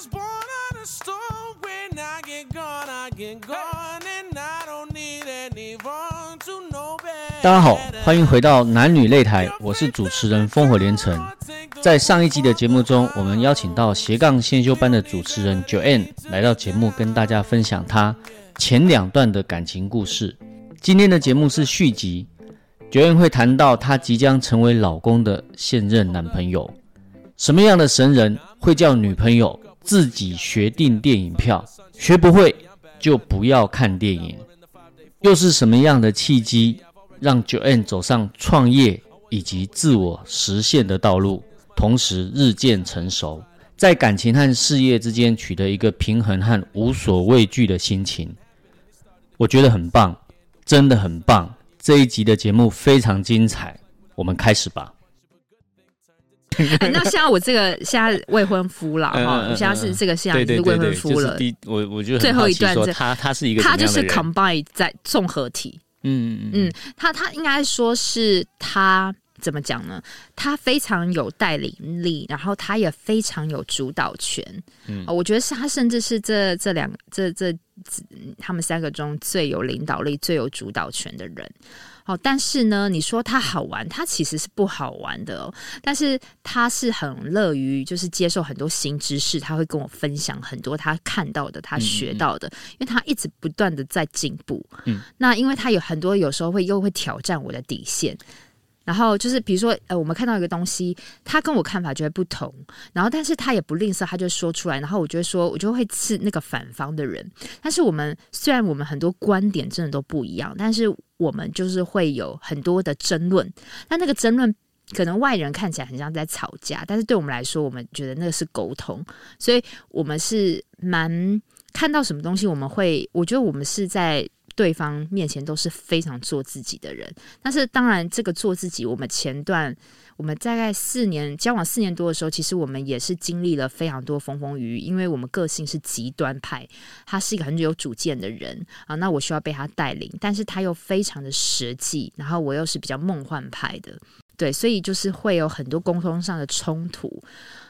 was born on a stone. When I get gone, I get gone, and I don't need anyone to know 大家好，欢迎回到男女擂台，我是主持人烽火连城。在上一集的节目中，我们邀请到斜杠先修班的主持人 Joanne 来到节目，跟大家分享她前两段的感情故事。今天的节目是续集，Joanne 会谈到她即将成为老公的现任男朋友。什么样的神人会叫女朋友自己学订电影票？学不会就不要看电影。又是什么样的契机让 Joanne 走上创业以及自我实现的道路，同时日渐成熟，在感情和事业之间取得一个平衡和无所畏惧的心情？我觉得很棒，真的很棒。这一集的节目非常精彩，我们开始吧。哎那 现在我这个现在未婚夫了嗯哈，我现在是这个现在是未婚夫了。我我觉得最后一段这他他是一个他就是 combine 在综合体，嗯嗯他他应该说是他怎么讲呢？他非常有带领力，然后他也非常有主导权。嗯哦我觉得是他甚至是这这两这这他们三个中最有领导力、最有主导权的人。哦，但是呢，你说他好玩，他其实是不好玩的哦。但是他是很乐于就是接受很多新知识，他会跟我分享很多他看到的、他学到的，因为他一直不断的在进步。嗯，那因为他有很多有时候会又会挑战我的底线。然后就是，比如说，呃，我们看到一个东西，他跟我看法就会不同，然后但是他也不吝啬，他就说出来，然后我就会说，我就会是那个反方的人。但是我们虽然我们很多观点真的都不一样，但是我们就是会有很多的争论。但那个争论可能外人看起来很像在吵架，但是对我们来说，我们觉得那个是沟通，所以我们是蛮看到什么东西，我们会，我觉得我们是在。对方面前都是非常做自己的人，但是当然，这个做自己，我们前段我们大概四年交往四年多的时候，其实我们也是经历了非常多风风雨雨，因为我们个性是极端派，他是一个很有主见的人啊，那我需要被他带领，但是他又非常的实际，然后我又是比较梦幻派的，对，所以就是会有很多沟通上的冲突。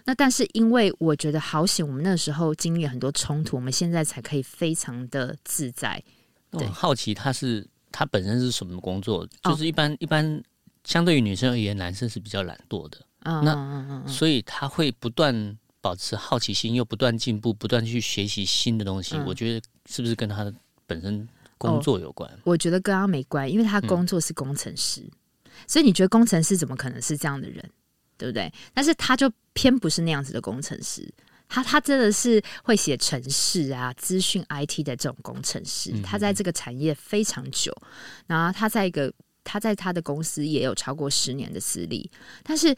那但是因为我觉得好险，我们那时候经历很多冲突，我们现在才可以非常的自在。对我很好奇他是他本身是什么工作？哦就是一般一般相对于女生而言，男生是比较懒惰的，嗯那所以他会不断保持好奇心，又不断进步，不断去学习新的东西。嗯我觉得是不是跟他的本身工作有关？我觉得跟他没关，因为他工作是工程师，所以你觉得工程师怎么可能是这样的人，对不对？但是他就偏不是那样子的工程师，他他真的是会写城市啊、资讯 IT 的这种工程师，他在这个产业非常久，然后他在一个他在他的公司也有超过十年的资历，但是。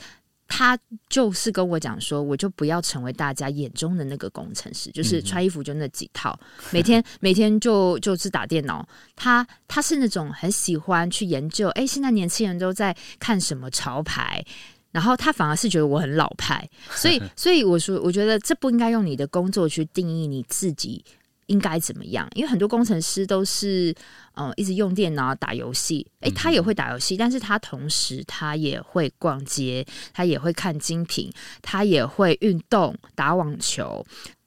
他就是跟我讲说，我就不要成为大家眼中的那个工程师，就是穿衣服就那几套，每天每天就就是打电脑。他他是那种很喜欢去研究，哎，现在年轻人都在看什么潮牌，然后他反而是觉得我很老派，所以所以我说，我觉得这不应该用你的工作去定义你自己应该怎么样，因为很多工程师都是嗯、呃一直用电脑打游戏，诶，他也会打游戏，但是他同时他也会逛街，他也会看精品，他也会运动打网球。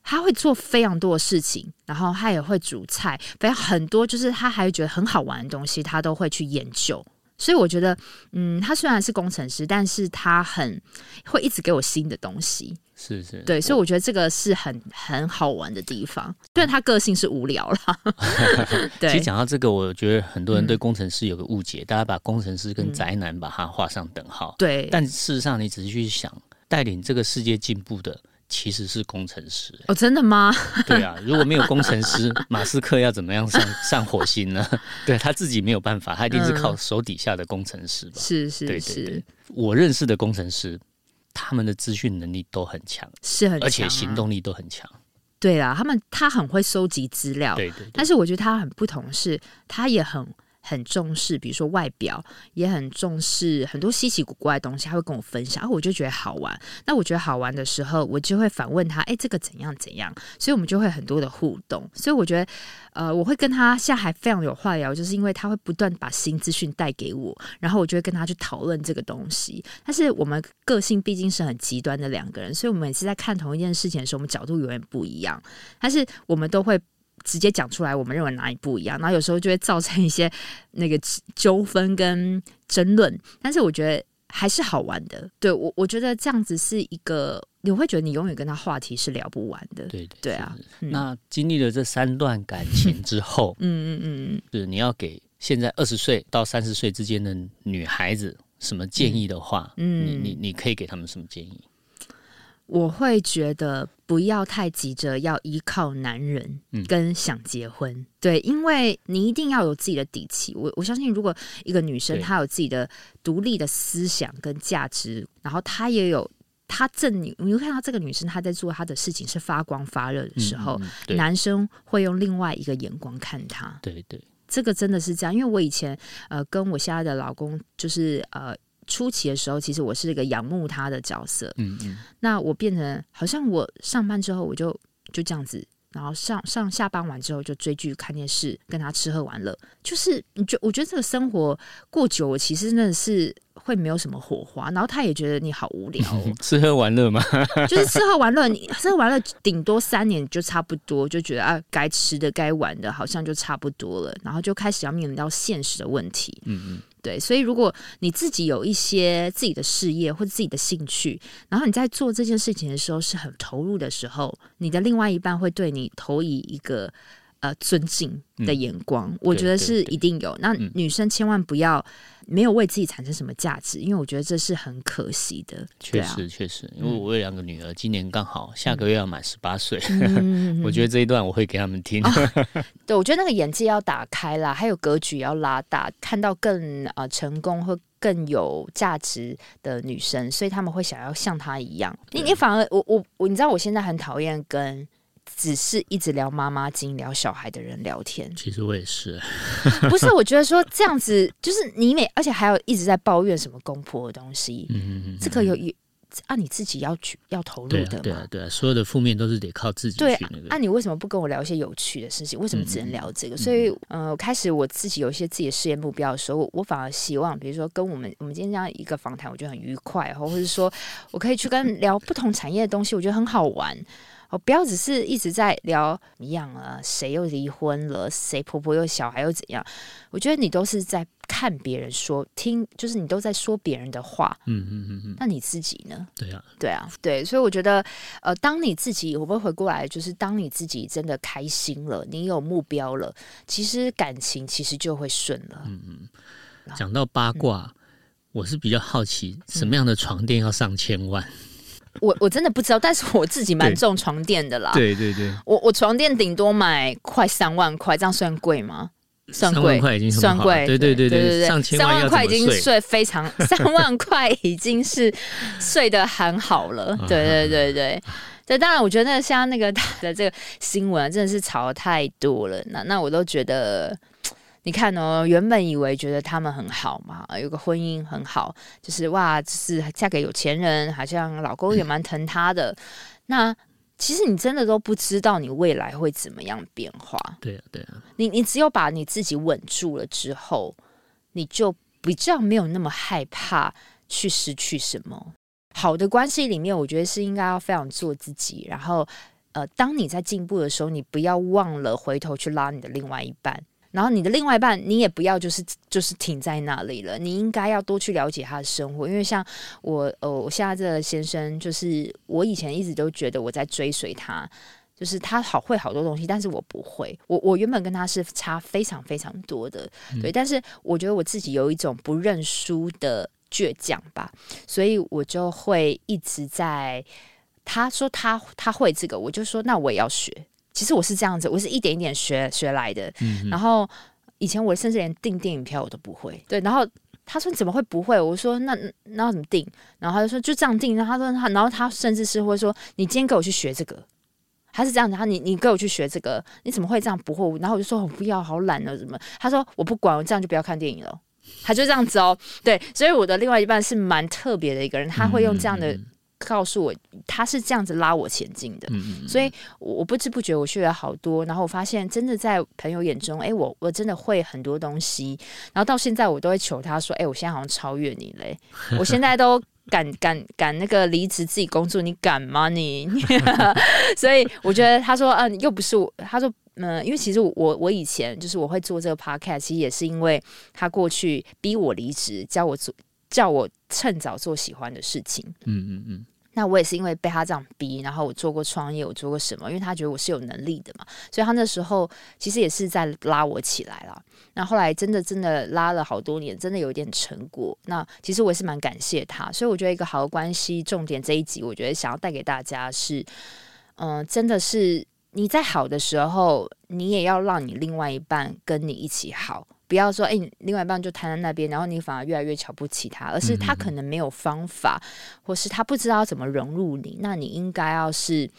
他会做非常多的事情，然后他也会煮菜，反正很多就是他还觉得很好玩的东西，他都会去研究。所以我觉得，嗯，他虽然是工程师，但是他很会一直给我新的东西。是是，对，所以我觉得这个是很很好玩的地方。虽然他个性是无聊啦，对，其实讲到这个，我觉得很多人对嗯工程师有个误解，大家把工程师跟宅男把它画上等号。对，但事实上，你仔细去想，带领这个世界进步的其实是工程师。哦，真的吗？对啊，如果没有工程师，马斯克要怎么样上上火星呢？对他自己没有办法，他一定是靠手底下的工程师吧？是是是，我认识的工程师，他们的资讯能力都很强，是很啊，而且行动力都很强。对啦，他们他很会收集资料，对对对，但是我觉得他很不同是，他也很很重视，比如说外表，也很重视很多稀奇古怪的东西，他会跟我分享，然后我就觉得好玩。那我觉得好玩的时候，我就会反问他：“哎，这个怎样怎样？”所以我们就会很多的互动。所以我觉得，呃，我会跟他现在还非常有话聊，就是因为他会不断把新资讯带给我，然后我就会跟他去讨论这个东西。但是我们个性毕竟是很极端的两个人，所以我们每次在看同一件事情的时候，我们角度永远不一样。但是我们都会直接讲出来，我们认为哪里不一样，然后有时候就会造成一些那个纠纷跟争论。但是我觉得还是好玩的。对我，我觉得这样子是一个，你会觉得你永远跟他话题是聊不完的。对对啊。那经历了这三段感情之后，嗯嗯嗯，是你要给现在二十岁到三十岁之间的女孩子什么建议的话，嗯，你你你可以给他们什么建议？我会觉得不要太急着要依靠男人，跟想结婚，对，因为你一定要有自己的底气。我我相信，如果一个女生她有自己的独立的思想跟价值，然后她也有她正你，你会看到这个女生她在做她的事情是发光发热的时候，男生会用另外一个眼光看她。对对，这个真的是这样，因为我以前呃跟我现在的老公就是呃。初期的时候，其实我是一个仰慕他的角色。嗯嗯，那我变成好像我上班之后，我就就这样子，然后上上下班完之后就追剧、看电视，跟他吃喝玩乐。就是你觉，我觉得这个生活过久，我其实真的是会没有什么火花。然后他也觉得你好无聊，吃喝玩乐嘛？就是吃喝玩乐，你吃喝玩乐顶多三年就差不多，就觉得啊，该吃的、该玩的，好像就差不多了。然后就开始要面临到现实的问题。嗯嗯。对，所以如果你自己有一些自己的事业或者自己的兴趣，然后你在做这件事情的时候是很投入的时候，你的另外一半会对你投以一个呃尊敬的眼光，我觉得是一定有。那女生千万不要。没有为自己产生什么价值，因为我觉得这是很可惜的。确实，确实，因为我有两个女儿，今年刚好下个月要满十八岁，我觉得这一段我会给他们听。对，我觉得那个眼界要打开啦，还有格局要拉大，看到更呃成功或更有价值的女生，所以他们会想要像她一样。你你反而我我我，你知道我现在很讨厌跟。只是一直聊妈妈经、聊小孩的人聊天，其实我也是。不是，我觉得说这样子就是你每，而且还有一直在抱怨什么公婆的东西。嗯嗯嗯，这个有有按你自己要去要投入的嘛？对啊对啊，所有的负面都是得靠自己去那个。那你为什么不跟我聊一些有趣的事情？为什么只能聊这个？所以，呃，开始我自己有一些自己的事业目标的时候，我反而希望，比如说跟我们我们今天这样一个访谈，我觉得很愉快，或者是说我可以去跟聊不同产业的东西，我觉得很好玩。哦，不要只是一直在聊一样啊，谁又离婚了，谁婆婆又小孩又怎样？我觉得你都是在看别人说，听就是你都在说别人的话。嗯嗯嗯嗯。那你自己呢？对啊，对啊，对。所以我觉得，呃，当你自己会不会回过来，就是当你自己真的开心了，你有目标了，其实感情其实就会顺了。嗯嗯。讲到八卦，我是比较好奇，什么样的床垫要上千万？我我真的不知道，但是我自己蛮重床垫的啦。对对对，我我床垫顶多买快三万块，这样算贵吗？算贵，已经算贵。对对对对对，上三万块已经睡非常，三万块已经是睡得很好了。对对对对，对，当然我觉得像那个的这个新闻真的是炒的太多了，那那我都觉得。你看哦，原本以为觉得他们很好嘛，有个婚姻很好，就是哇，就是嫁给有钱人，好像老公也蛮疼她的。那其实你真的都不知道你未来会怎么样变化。对啊，对啊。你你只有把你自己稳住了之后，你就比较没有那么害怕去失去什么。好的关系里面，我觉得是应该要非常做自己。然后，呃，当你在进步的时候，你不要忘了回头去拉你的另外一半。然后你的另外一半，你也不要就是就是停在那里了，你应该要多去了解他的生活。因为像我，呃，我现在这个先生，就是我以前一直都觉得我在追随他，就是他好会好多东西，但是我不会。我我原本跟他是差非常非常多的，对。但是我觉得我自己有一种不认输的倔强吧，所以我就会一直在他说他他会这个，我就说那我也要学。其实我是这样子，我是一点一点学学来的。然后以前我甚至连订电影票我都不会。对，然后他说你怎么会不会？我说那那要怎么订？然后他就说就这样订。然后他说他，然后他甚至是会说你今天给我去学这个。他是这样子，他你你给我去学这个，你怎么会这样不会？然后我就说我不要，好懒哦，怎么？他说我不管，我这样就不要看电影了。他就这样子哦，对，所以我的另外一半是蛮特别的一个人，他会用这样的告诉我，他是这样子拉我前进的。所以我不知不觉我学了好多，然后我发现真的在朋友眼中，哎，我我真的会很多东西。然后到现在我都会求他说，哎，我现在好像超越你嘞，我现在都。敢敢敢那个离职自己工作，你敢吗你？所以我觉得他说，嗯，又不是我。他说，嗯，因为其实我我以前就是我会做这个 podcast，其实也是因为他过去逼我离职，叫我做，叫我趁早做喜欢的事情。嗯嗯嗯。那我也是因为被他这样逼，然后我做过创业，我做过什么？因为他觉得我是有能力的嘛，所以他那时候其实也是在拉我起来了。那后来真的真的拉了好多年，真的有一点成果。那其实我也是蛮感谢他，所以我觉得一个好的关系，重点这一集，我觉得想要带给大家是，嗯，真的是你在好的时候，你也要让你另外一半跟你一起好。不要说，哎，另外一半就瘫在那边，然后你反而越来越瞧不起他，而是他可能没有方法，或是他不知道怎么融入你。那你应该要是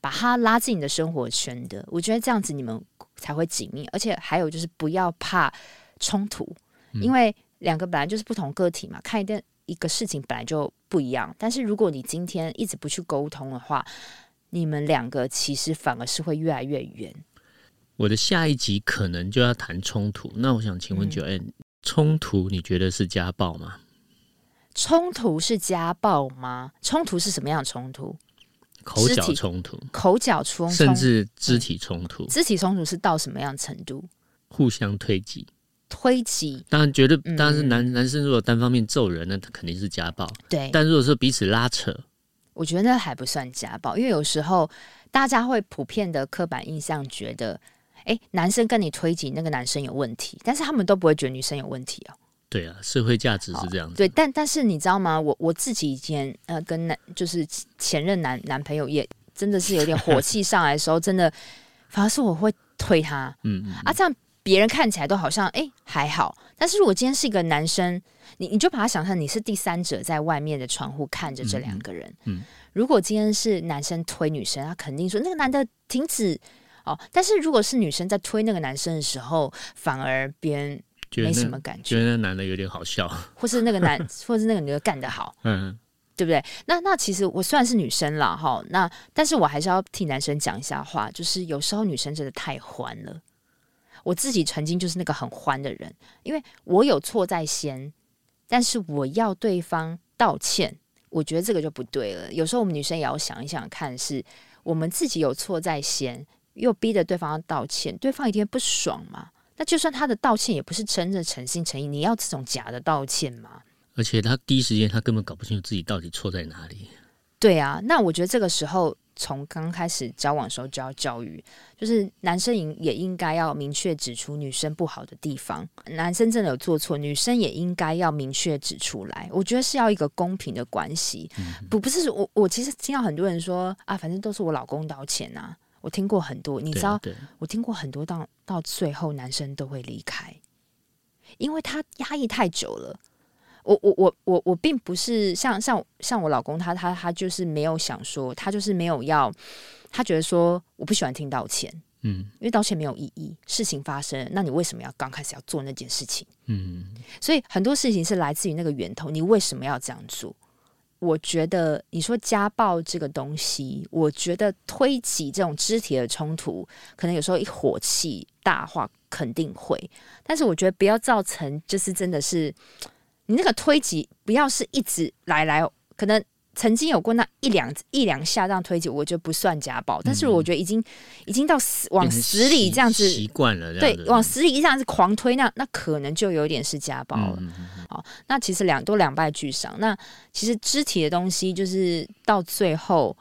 把他拉进你的生活圈的。我觉得这样子你们才会紧密，而且还有就是不要怕冲突，因为两个本来就是不同个体嘛，看一件一个事情本来就不一样。但是如果你今天一直不去沟通的话，你们两个其实反而是会越来越远。我的下一集可能就要谈冲突，那我想请问九 N，冲突你觉得是家暴吗？冲突是家暴吗？冲突是什么样的冲突？口角冲突，口角冲突，甚至肢体冲突。肢体冲突是到什么样程度？互相推挤，推挤。当然，觉得当然是男男生如果单方面揍人，那他肯定是家暴。对，但如果说彼此拉扯，我觉得那还不算家暴，因为有时候大家会普遍的刻板印象觉得。哎，男生跟你推挤，那个男生有问题，但是他们都不会觉得女生有问题哦。对啊，社会价值是这样子。对，但但是你知道吗？我我自己以前呃跟男就是前任男男朋友也真的是有点火气上来的时候，真的反而是我会推他。嗯嗯。啊，这样别人看起来都好像哎还好，但是如果今天是一个男生，你你就把他想象你是第三者，在外面的窗户看着这两个人。嗯。如果今天是男生推女生，他肯定说那个男的停止。哦，但是如果是女生在推那个男生的时候，反而别人没什么感觉，觉得那男的有点好笑，或是那个男，或是那个女的干得好，嗯，对不对？那那其实我虽然是女生了哈，那但是我还是要替男生讲一下话，就是有时候女生真的太欢了。我自己曾经就是那个很欢的人，因为我有错在先，但是我要对方道歉，我觉得这个就不对了。有时候我们女生也要想一想看，是我们自己有错在先。又逼着对方要道歉，对方一定会不爽嘛？那就算他的道歉也不是真的诚心诚意，你要这种假的道歉吗？而且他第一时间他根本搞不清楚自己到底错在哪里。对啊，那我觉得这个时候从刚开始交往的时候就要教育，就是男生也也应该要明确指出女生不好的地方，男生真的有做错，女生也应该要明确指出来。我觉得是要一个公平的关系，不不是我我其实听到很多人说啊，反正都是我老公道歉呐。我听过很多，你知道，我听过很多，到到最后男生都会离开，因为他压抑太久了。我我我我我并不是像像像我老公，他他他就是没有想说，他就是没有要，他觉得说我不喜欢听道歉，嗯，因为道歉没有意义。事情发生，那你为什么要刚开始要做那件事情？嗯，所以很多事情是来自于那个源头，你为什么要这样做？我觉得你说家暴这个东西，我觉得推挤这种肢体的冲突，可能有时候一火气大话肯定会，但是我觉得不要造成就是真的是你那个推挤不要是一直来来，可能。曾经有过那一两一两下这样推挤，我觉得不算家暴，但是我觉得已经已经到死往死里这样子习惯了，对，往死里这样子狂推，那那可能就有点是家暴了。好，那其实两都两败俱伤。那其实肢体的东西就是到最后，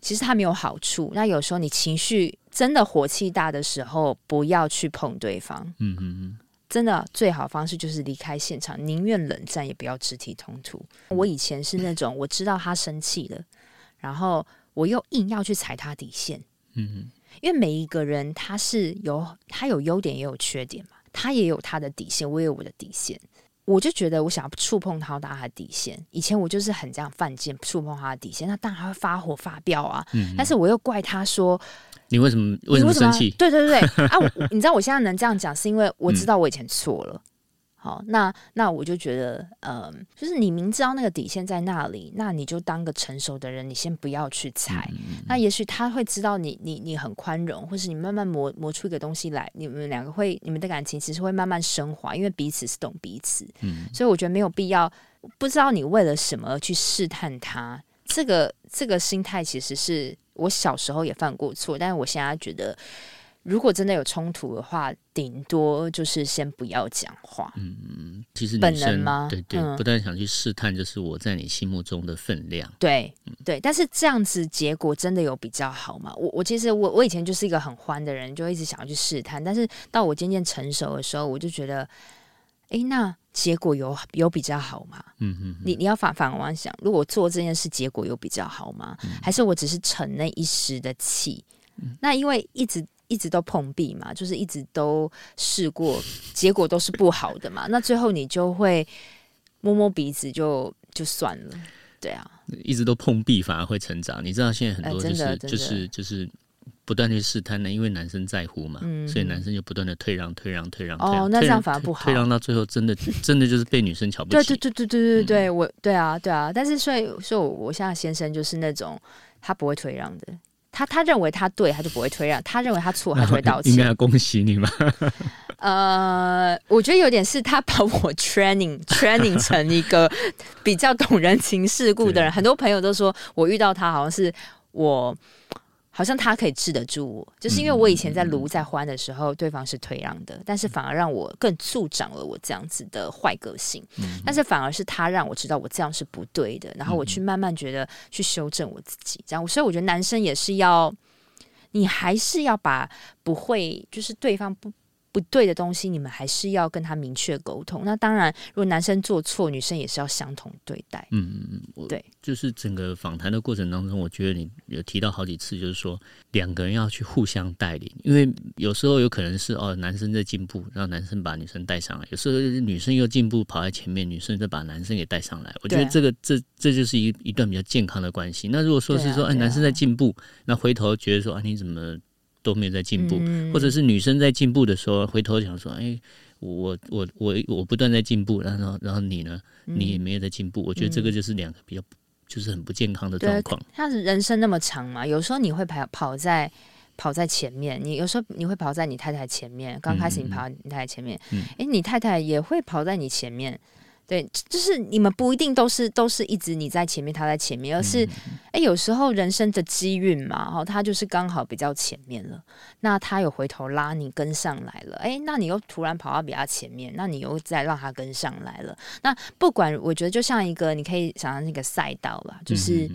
其实它没有好处。那有时候你情绪真的火气大的时候，不要去碰对方。嗯嗯嗯。真的最好方式就是离开现场，宁愿冷战也不要肢体冲突。我以前是那种我知道他生气了，然后我又硬要去踩他底线。嗯，因为每一个人他是有他有优点也有缺点嘛，他也有他的底线，我也有我的底线。我就觉得我想要触碰他他的底线。以前我就是很这样犯贱，触碰他的底线，那当然他会发火发飙啊。嗯，但是我又怪他说你为什么为什么生气？对对对对 啊！你知道我现在能这样讲，是因为我知道我以前错了。好，那那我就觉得，呃，就是你明知道那个底线在那里，那你就当个成熟的人，你先不要去踩。那也许他会知道你，你你很宽容，或是你慢慢磨磨出一个东西来，你们两个会，你们的感情其实会慢慢升华，因为彼此是懂彼此。嗯，所以我觉得没有必要，不知道你为了什么而去试探他。这个这个心态其实是我小时候也犯过错，但是我现在觉得。如果真的有冲突的话，顶多就是先不要讲话。嗯，其实本能吗对对，嗯不但想去试探，就是我在你心目中的分量。对对，但是这样子结果真的有比较好吗？我我其实我我以前就是一个很欢的人，就一直想要去试探，但是到我渐渐成熟的时候，我就觉得，诶，那结果有有比较好吗？嗯嗯，你你要反反往想，如果做这件事，结果有比较好吗？还是我只是逞那一时的气？那因为一直一直都碰壁嘛，就是一直都试过，结果都是不好的嘛。那最后你就会摸摸鼻子就就算了，对啊，一直都碰壁反而会成长。你知道现在很多呃就是、就是就是不断去试探呢，因为男生在乎嘛，嗯所以男生就不断的退让、退让、退让。退让哦，那这样反而不好退。让到最后，真的真的就是被女生瞧不起。对对对对对对对，我对啊对啊，但是所以所以我我现在先生就是那种他不会退让的，他他认为他对，他就不会退让；他认为他错，他就会道歉。应该要恭喜你嘛。呃，我觉得有点是他把我 training training 成一个比较懂人情世故的人。很多朋友都说我遇到他，好像是我。好像他可以治得住我，就是因为我以前在卢在欢的时候，对方是退让的，但是反而让我更助长了我这样子的坏个性。但是反而是他让我知道我这样是不对的，然后我去慢慢觉得去修正我自己，这样。所以我觉得男生也是要，你还是要把不会就是对方不不对的东西，你们还是要跟他明确沟通。那当然，如果男生做错，女生也是要相同对待。嗯，嗯对，就是整个访谈的过程当中，我觉得你有提到好几次，就是说两个人要去互相带领，因为有时候有可能是哦，男生在进步，让男生把女生带上来；有时候女生又进步，跑在前面，女生再把男生给带上来。我觉得这个这这就是一一段比较健康的关系。那如果说是说，哎，对啊啊男生在进步，那回头觉得说啊，你怎么都没有在进步，嗯或者是女生在进步的时候，回头想说，哎。我我我我不断在进步，然后然后你呢，嗯你也没有在进步。我觉得这个就是两个比较就是很不健康的状况。像是人生那么长嘛，有时候你会跑跑在跑在前面，你有时候你会跑在你太太前面。刚开始你跑在你太太前面，嗯诶，你太太也会跑在你前面。对，就是你们不一定都是都是一直你在前面，他在前面，而是诶，有时候人生的机运嘛，哦，他就是刚好比较前面了，那他有回头拉你跟上来了，诶，那你又突然跑到比较前面，那你又再让他跟上来了。那不管我觉得就像一个，你可以想象那个赛道啦，就是。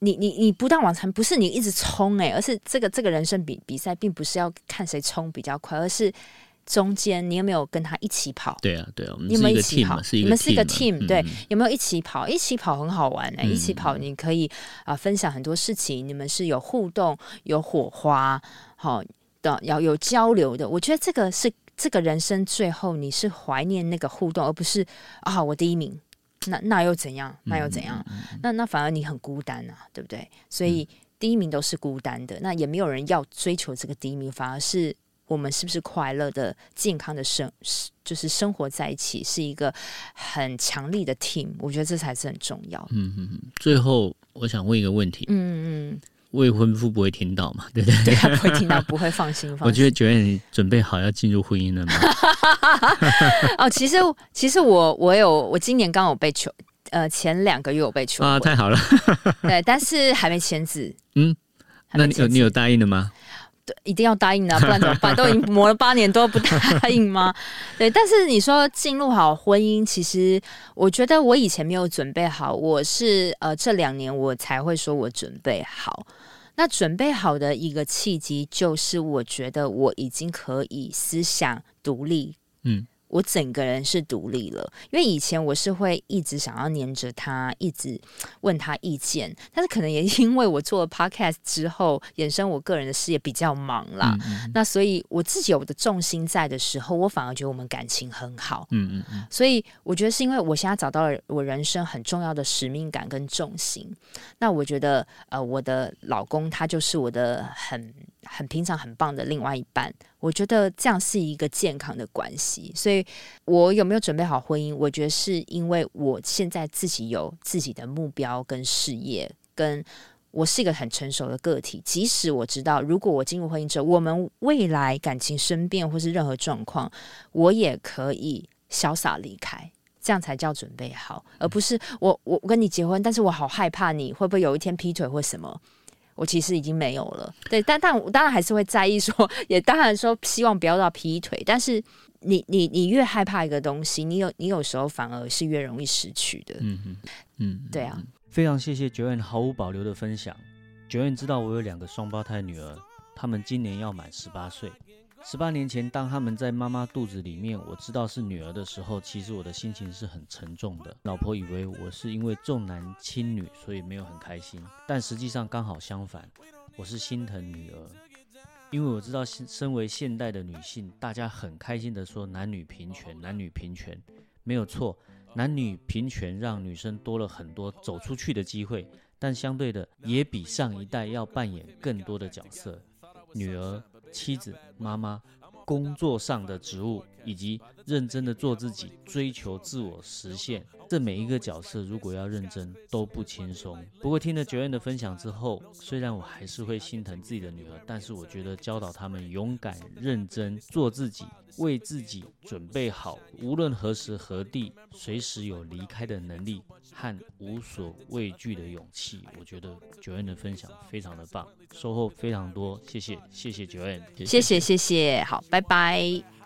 你你你不断往前，不是你一直冲诶、而是这个这个人生比比赛，并不是要看谁冲比较快，而是中间你有没有跟他一起跑，对啊，对啊，我们一个没有一起 team 跑你们是一个嘛对嗯，有没有一起跑？一起跑很好玩诶、嗯一起跑你可以啊、分享很多事情，你们是有互动、有火花，好、的，要有交流的。我觉得这个是这个人生最后你是怀念那个互动，而不是啊我第一名。那那又怎样？那又怎样？那那反而你很孤单啊，对不对？所以第一名都是孤单的，那也没有人要追求这个第一名，反而是我们是不是快乐的、健康的生，就是生活在一起，是一个很强力的 team。我觉得这才是很重要。嗯嗯嗯。最后，我想问一个问题：嗯嗯，未婚夫不会听到嘛？对不对？对他不会听到，不会放心。放心我觉得九月你准备好要进入婚姻了吗？哦，其实其实我我有我今年刚好被求，呃，前两个月我被求啊，太好了！对，但是还没签字。嗯，那你有你有答应的吗？对，一定要答应的啊、不然怎么办？都已经磨了八年，都不答应吗？对，但是你说进入好婚姻，其实我觉得我以前没有准备好，我是呃这两年我才会说我准备好。那准备好的一个契机，就是我觉得我已经可以思想独立，嗯，我整个人是独立了，因为以前我是会一直想要黏着他，一直问他意见，但是可能也因为我做了 podcast 之后，衍生我个人的事业比较忙啦，那所以我自己有的重心在的时候，我反而觉得我们感情很好，嗯嗯嗯，所以我觉得是因为我现在找到了我人生很重要的使命感跟重心，那我觉得呃，我的老公他就是我的很。很平常、很棒的另外一半，我觉得这样是一个健康的关系。所以，我有没有准备好婚姻？我觉得是因为我现在自己有自己的目标跟事业，跟我是一个很成熟的个体。即使我知道，如果我进入婚姻之后，我们未来感情生变或是任何状况，我也可以潇洒离开，这样才叫准备好，而不是我我跟你结婚，但是我好害怕你会不会有一天劈腿或什么。我其实已经没有了，对，但但我当然还是会在意，说也当然说希望不要到劈腿，但是你你你越害怕一个东西，你有你有时候反而是越容易失去的，嗯嗯嗯，对啊，非常谢谢九燕毫无保留的分享，九燕知道我有两个双胞胎女儿，她们今年要满十八岁。十八年前，当他们在妈妈肚子里面，我知道是女儿的时候，其实我的心情是很沉重的。老婆以为我是因为重男轻女，所以没有很开心，但实际上刚好相反，我是心疼女儿，因为我知道身为现代的女性，大家很开心的说男女平权，男女平权没有错，男女平权让女生多了很多走出去的机会，但相对的也比上一代要扮演更多的角色，女儿。妻子、妈妈、工作上的职务，以及认真的做自己，追求自我实现，这每一个角色如果要认真都不轻松。不过听了九燕的分享之后，虽然我还是会心疼自己的女儿，但是我觉得教导他们勇敢、认真做自己，为自己准备好无论何时何地，随时有离开的能力和无所畏惧的勇气。我觉得九燕的分享非常的棒，收获非常多。谢谢，谢谢九燕，谢谢，谢谢，好，拜拜。